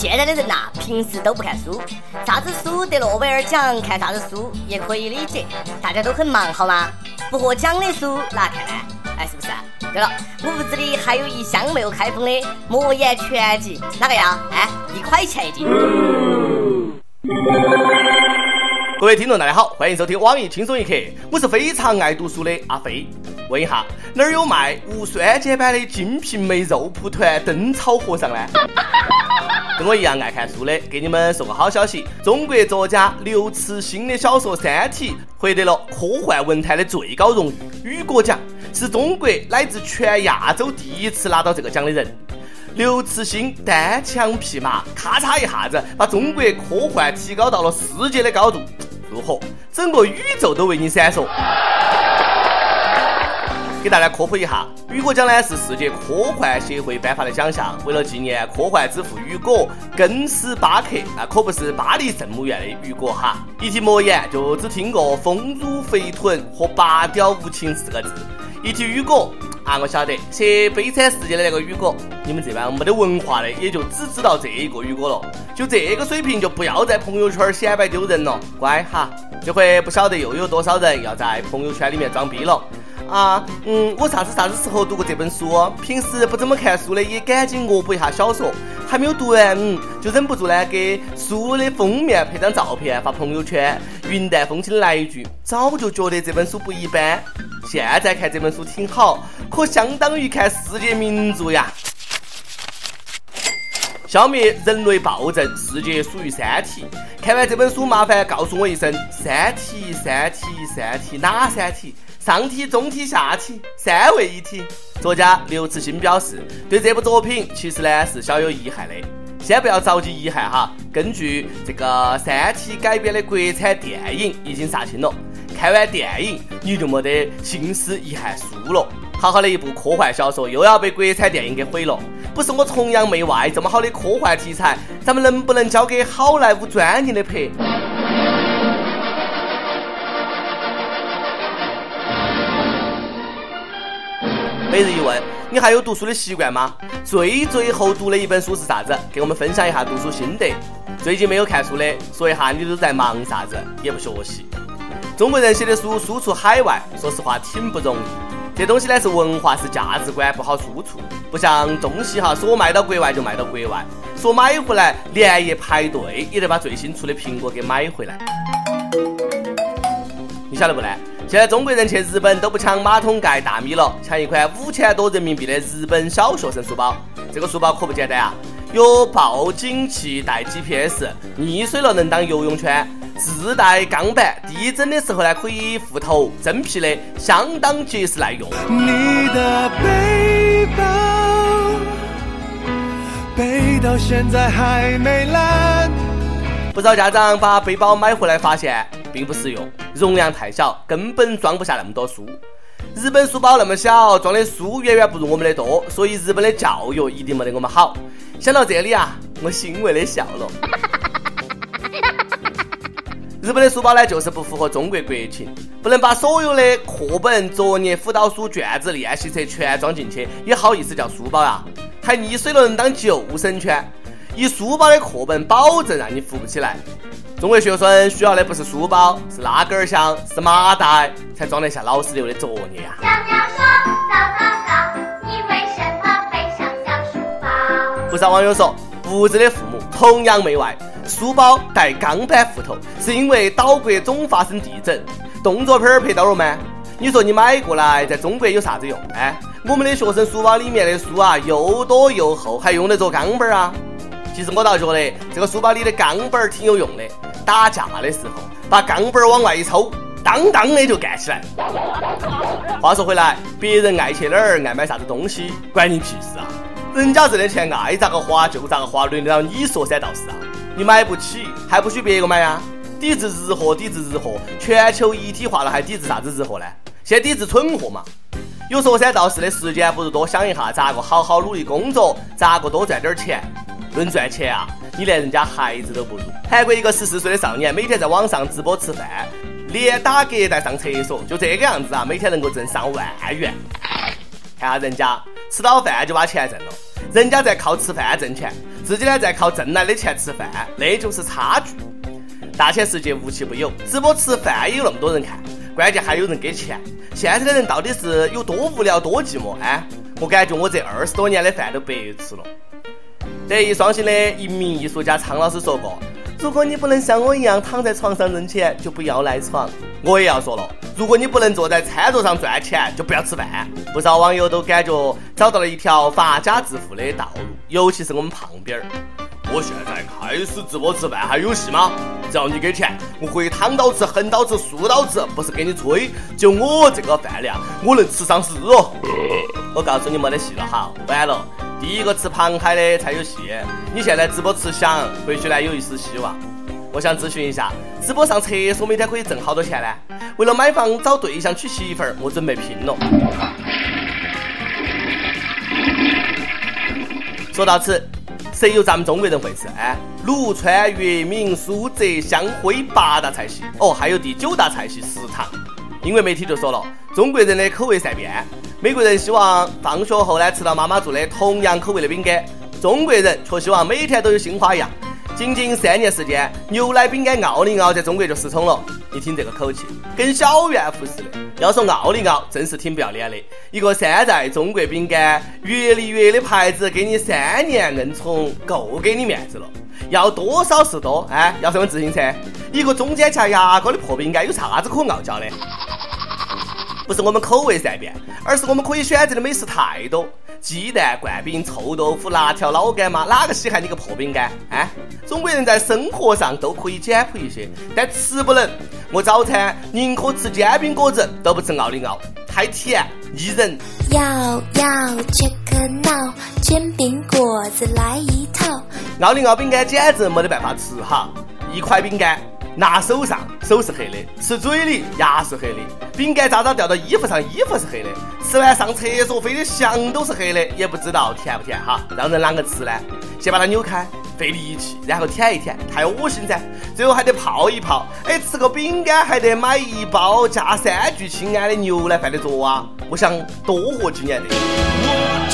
现在的人呐，平时都不看书，啥子书得诺贝尔奖，看啥子书也可以理解，大家都很忙，好吗？不获奖的书哪看呢？哎，是不是？对了，我屋子里还有一箱没有开封的《魔岩全集》，哪个要？哎，一块钱一斤。各位听众，大家好，欢迎收听网易轻松一刻，我是非常爱读书的阿飞。问一下，哪儿有卖无酸碱版的《金瓶梅》肉蒲团灯草和尚呢？跟我一样爱看书的，给你们说个好消息：中国作家刘慈欣的小说《三体》获得了科幻文坛的最高荣誉——雨果奖，是中国乃至全亚洲第一次拿到这个奖的人。刘慈欣单枪匹马，咔嚓一下子把中国科幻提高到了世界的高度。如何？整个宇宙都为你闪烁！给大家科普一下，雨果奖呢是世界科幻协会颁发的奖项，为了纪念科幻之父雨果，根斯巴克，那可不是巴黎圣母院的雨果哈。一提莫言，就只听过丰乳肥臀和拔屌无情四个字；一提雨果。啊，我晓得写《悲惨世界》的那个雨果，你们这帮没得文化的也就只知道这一个雨果了。就这个水平，就不要在朋友圈显摆丢人了，乖哈。这回不晓得又有多少人要在朋友圈里面装逼了。啊，嗯，我啥子啥子时候读过这本书？平时不怎么看书的也赶紧恶补一下小说。还没有读完，嗯，就忍不住呢，给书的封面拍张照片发朋友圈，云淡风轻的来一句：早就觉得这本书不一般，现在看这本书挺好，可相当于看世界名著呀！消灭人类暴政，世界属于三体。看完这本书，麻烦告诉我一声：三体，三体，三体，哪三体？上体、中体、下体，三位一体。作家刘慈欣表示，对这部作品其实呢是小有遗憾的。先不要着急遗憾哈，根据这个《三体》改编的国产电影已经杀青了。看完电影你就没得心思遗憾书了。好好的一部科幻小说又要被国产电影给毁了。不是我崇洋媚外，这么好的科幻题材，咱们能不能交给好莱坞专业的拍？每日一问：你还有读书的习惯吗？最最后读的一本书是啥子？给我们分享一下读书心得。最近没有看书的，说一下你都在忙啥子？也不学习。中国人写的书输出海外，说实话挺不容易。这东西呢是文化，是价值观，不好输出。不像东西哈，说卖到国外就卖到国外，说买回来连夜排队也得把最新出的苹果给买回来。你晓得不呢？现在中国人去日本都不抢马桶盖大米了，抢一款五千多人民币的日本小学生书包。这个书包可不简单啊，有报警器带 GPS，溺水了能当游泳圈，自带钢板，地震的时候呢可以护头，真皮的，相当结实耐用。你的背包背到现在还没烂。不少家长把背包买回来发现。并不实用，容量太小，根本装不下那么多书。日本书包那么小，装的书远远不如我们的多，所以日本的教育一定没得我们好。想到这里啊，我欣慰的笑了。日本的书包呢，就是不符合中国国情，不能把所有的课本、作业、辅导书、卷子、练习册全装进去，也好意思叫书包呀？还溺水了能当救生圈？一书包的课本，保证让你扶不起来。中国学生需要的不是书包，是拉杆箱，是麻袋，才装得下老师留的作业呀。小鸟说：“早早早，你为什么背上小书包？”不少网友说，不知的父母崇洋媚外，书包带钢板斧头，是因为岛国总发生地震，动作片儿拍到了吗？你说你买过来在中国有啥子用？哎，我们的学生书包里面的书啊，又多又厚，还用得着钢板啊？其实我倒觉得这个书包里的钢板挺有用的。打架的时候，把钢板往外一抽，当当的就干起来。话说回来，别人爱去哪儿，爱买啥子东西，关你屁事啊！人家挣的钱爱咋个花就咋个花，轮得到你说三道四啊？你买不起，还不许别个买啊？抵制日货，抵制日货，全球一体化了，还抵制啥子日货呢？先抵制蠢货嘛！有说三道四的时间，不如多想一下咋个好好努力工作，咋个多赚点钱。论赚钱啊，你连人家孩子都不如。韩国一个十四岁的少年，每天在网上直播吃饭，连打隔带上厕所，就这个样子啊，每天能够挣上万元。看下人家吃到饭就把钱挣了，人家在靠吃饭挣钱，自己呢在靠挣来的钱吃饭，那就是差距。大千世界无奇不有，直播吃饭也有那么多人看，关键还有人给钱。现在的人到底是有多无聊多寂寞？哎，我感觉我这二十多年的饭都白吃了。德艺双馨的一名艺术家苍老师说过：“如果你不能像我一样躺在床上挣钱，就不要赖床。”我也要说了，如果你不能坐在餐桌上赚钱，就不要吃饭。不少网友都感觉找到了一条发家致富的道路，尤其是我们胖边儿。我现在开始直播吃饭还有戏吗？只要你给钱，我可以躺到吃、横到吃、竖到吃，不是给你吹。就我这个饭量，我能吃上市哦。我告诉你没得戏了哈，完了。第一个吃螃蟹的才有戏。你现在直播吃翔，回去呢有一丝希望。我想咨询一下，直播上厕所每天可以挣好多钱呢？为了买房找对象娶媳妇儿，我准备拼了。说到此，谁有咱们中国人会吃？哎，鲁川粤闽苏浙湘徽八大菜系，哦，还有第九大菜系食堂。英国媒体就说了，中国人的口味善变，美国人希望放学后呢吃到妈妈做的同样口味的饼干，中国人却希望每天都。有新花样。仅仅三年时间，牛奶饼干奥利奥在中国就失宠了。你听这个口气，跟小怨妇似的。要说奥利奥，真是挺不要脸的。一个山寨中国饼干，越离越的牌子，给你三年硬宠，够给你面子了。要多少是多，哎，要什么自行车？一个中间夹牙膏的破饼干，有啥子可傲娇的？不是我们口味善变，而是我们可以选择的美食太多。鸡蛋灌饼、臭豆腐、辣条、老干妈，哪个稀罕你个破饼干？哎，中国人在生活上都可以简朴一些，但吃不能。我早餐宁可吃煎饼果子，都不吃奥利奥，太甜腻人。要要切克闹，煎饼果子来一套。奥利奥饼干简直没得办法吃哈，一块饼干。拿手上，手是黑的；吃嘴里，牙是黑的；饼干渣渣掉到衣服上，衣服是黑的；吃完上厕所飞的翔都是黑的，也不知道甜不甜哈。让人啷个吃呢？先把它扭开，费力气，然后舔一舔，太恶心噻。最后还得泡一泡。哎，吃个饼干还得买一包加三聚氰胺的牛奶饭得着啊！我想多活几年的。我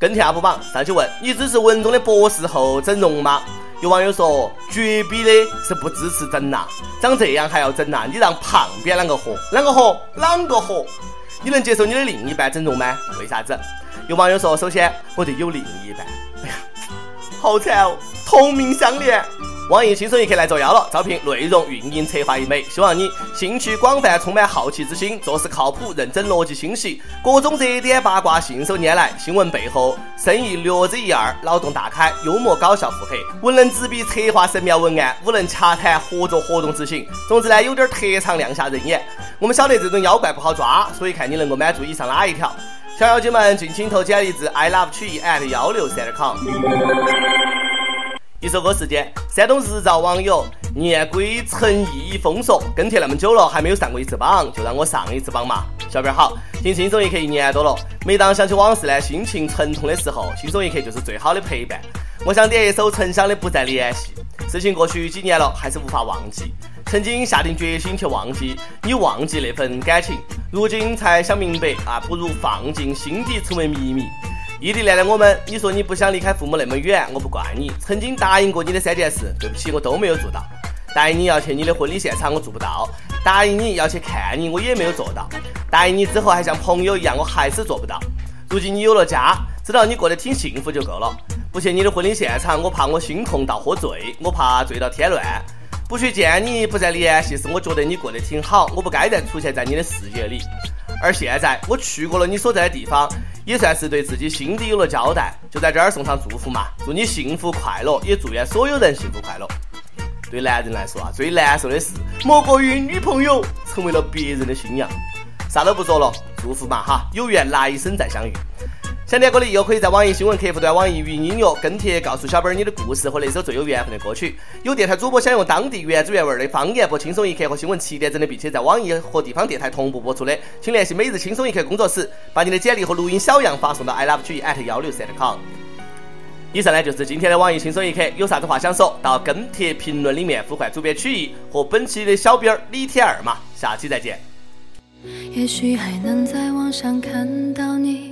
跟帖 UP 榜上去问你支持文中的博士后整容吗？有网友说绝逼的是不支持整呐，长这样还要整呐？你让旁边啷个活？啷个活？啷个活？你能接受你的另一半整容吗？为啥子？有网友说，首先我得有另一半。哎呀，好惨哦，同命相连。网易轻松一刻来作妖了，招聘内容运营策划一枚，希望你兴趣广泛，充满好奇之心，做事靠谱，认真，逻辑清晰，各种热点八卦信手拈来，新闻背后深意略知一二，脑洞大开，幽默搞笑腹黑，文能执笔策划神妙文案，武能洽谈合作活动执行。总之呢，有点特长亮瞎人眼。我们晓得这种妖怪不好抓，所以看你能够满足以上哪一条。小妖精们，尽情投简历至 i love 曲艺 at 幺六三 com。一首歌时间，山东日照网友念归陈毅封说，跟帖那么久了还没有上过一次榜，就让我上一次榜嘛。小编好，听轻松一刻一年多了，每当想起往事呢，心情沉痛的时候，轻松一刻就是最好的陪伴。我想点一首陈翔的《不再联系》，事情过去几年了，还是无法忘记。曾经下定决心去忘记你，忘记那份感情，如今才想明白啊，不如放进心底成为秘密。异地恋的我们，你说你不想离开父母那么远，我不怪你。曾经答应过你的三件事，对不起，我都没有做到。答应你要去你的婚礼现场，我做不到；答应你要去看你，我也没有做到；答应你之后还像朋友一样，我还是做不到。如今你有了家，知道你过得挺幸福就够了。不去你的婚礼现场，我怕我心痛到喝醉，我怕醉到天乱。不去见你，不再联系，是我觉得你过得挺好，我不该再出现在你的世界里。而现在我去过了你所在的地方。也算是对自己心底有了交代，就在这儿送上祝福嘛，祝你幸福快乐，也祝愿所有人幸福快乐。对男人来说啊，最难受的事莫过于女朋友成为了别人的新娘。啥都不说了，祝福嘛哈，有缘来生再相遇。想点歌的又可以在网易新闻客户端、网易云音乐跟帖告诉小本你的故事和那首最有缘分的歌曲。有电台主播想用当地原汁原味的方言播《轻松一刻》和新闻七点整的，并且在网易和地方电台同步播出的，请联系每日轻松一刻工作室，把你的简历和录音小样发送到 i love 曲艺 at 幺六三 com。以上呢就是今天的网易轻松一刻，有啥子话想说到跟帖评论里面呼唤主编曲艺和本期的小编李天二嘛，下期再见。也许还能在网上看到你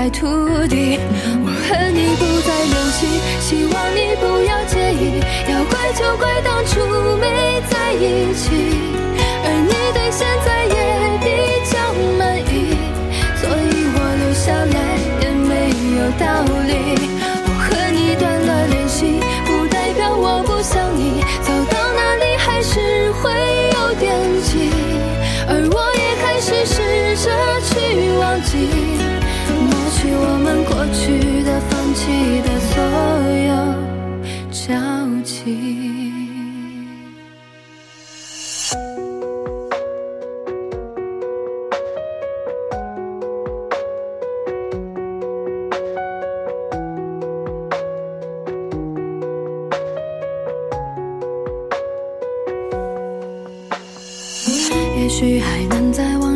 在土地，我和你不再联系，希望你不要介意。要怪就怪当初没在一起，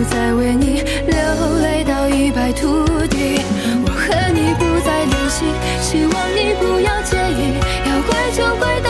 不再为你流泪到一败涂地，我和你不再联系，希望你不要介意。要怪就怪当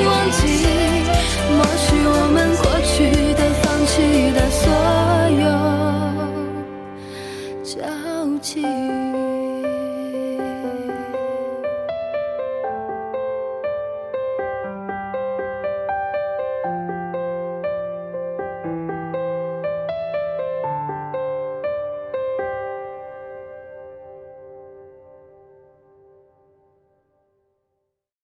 忘记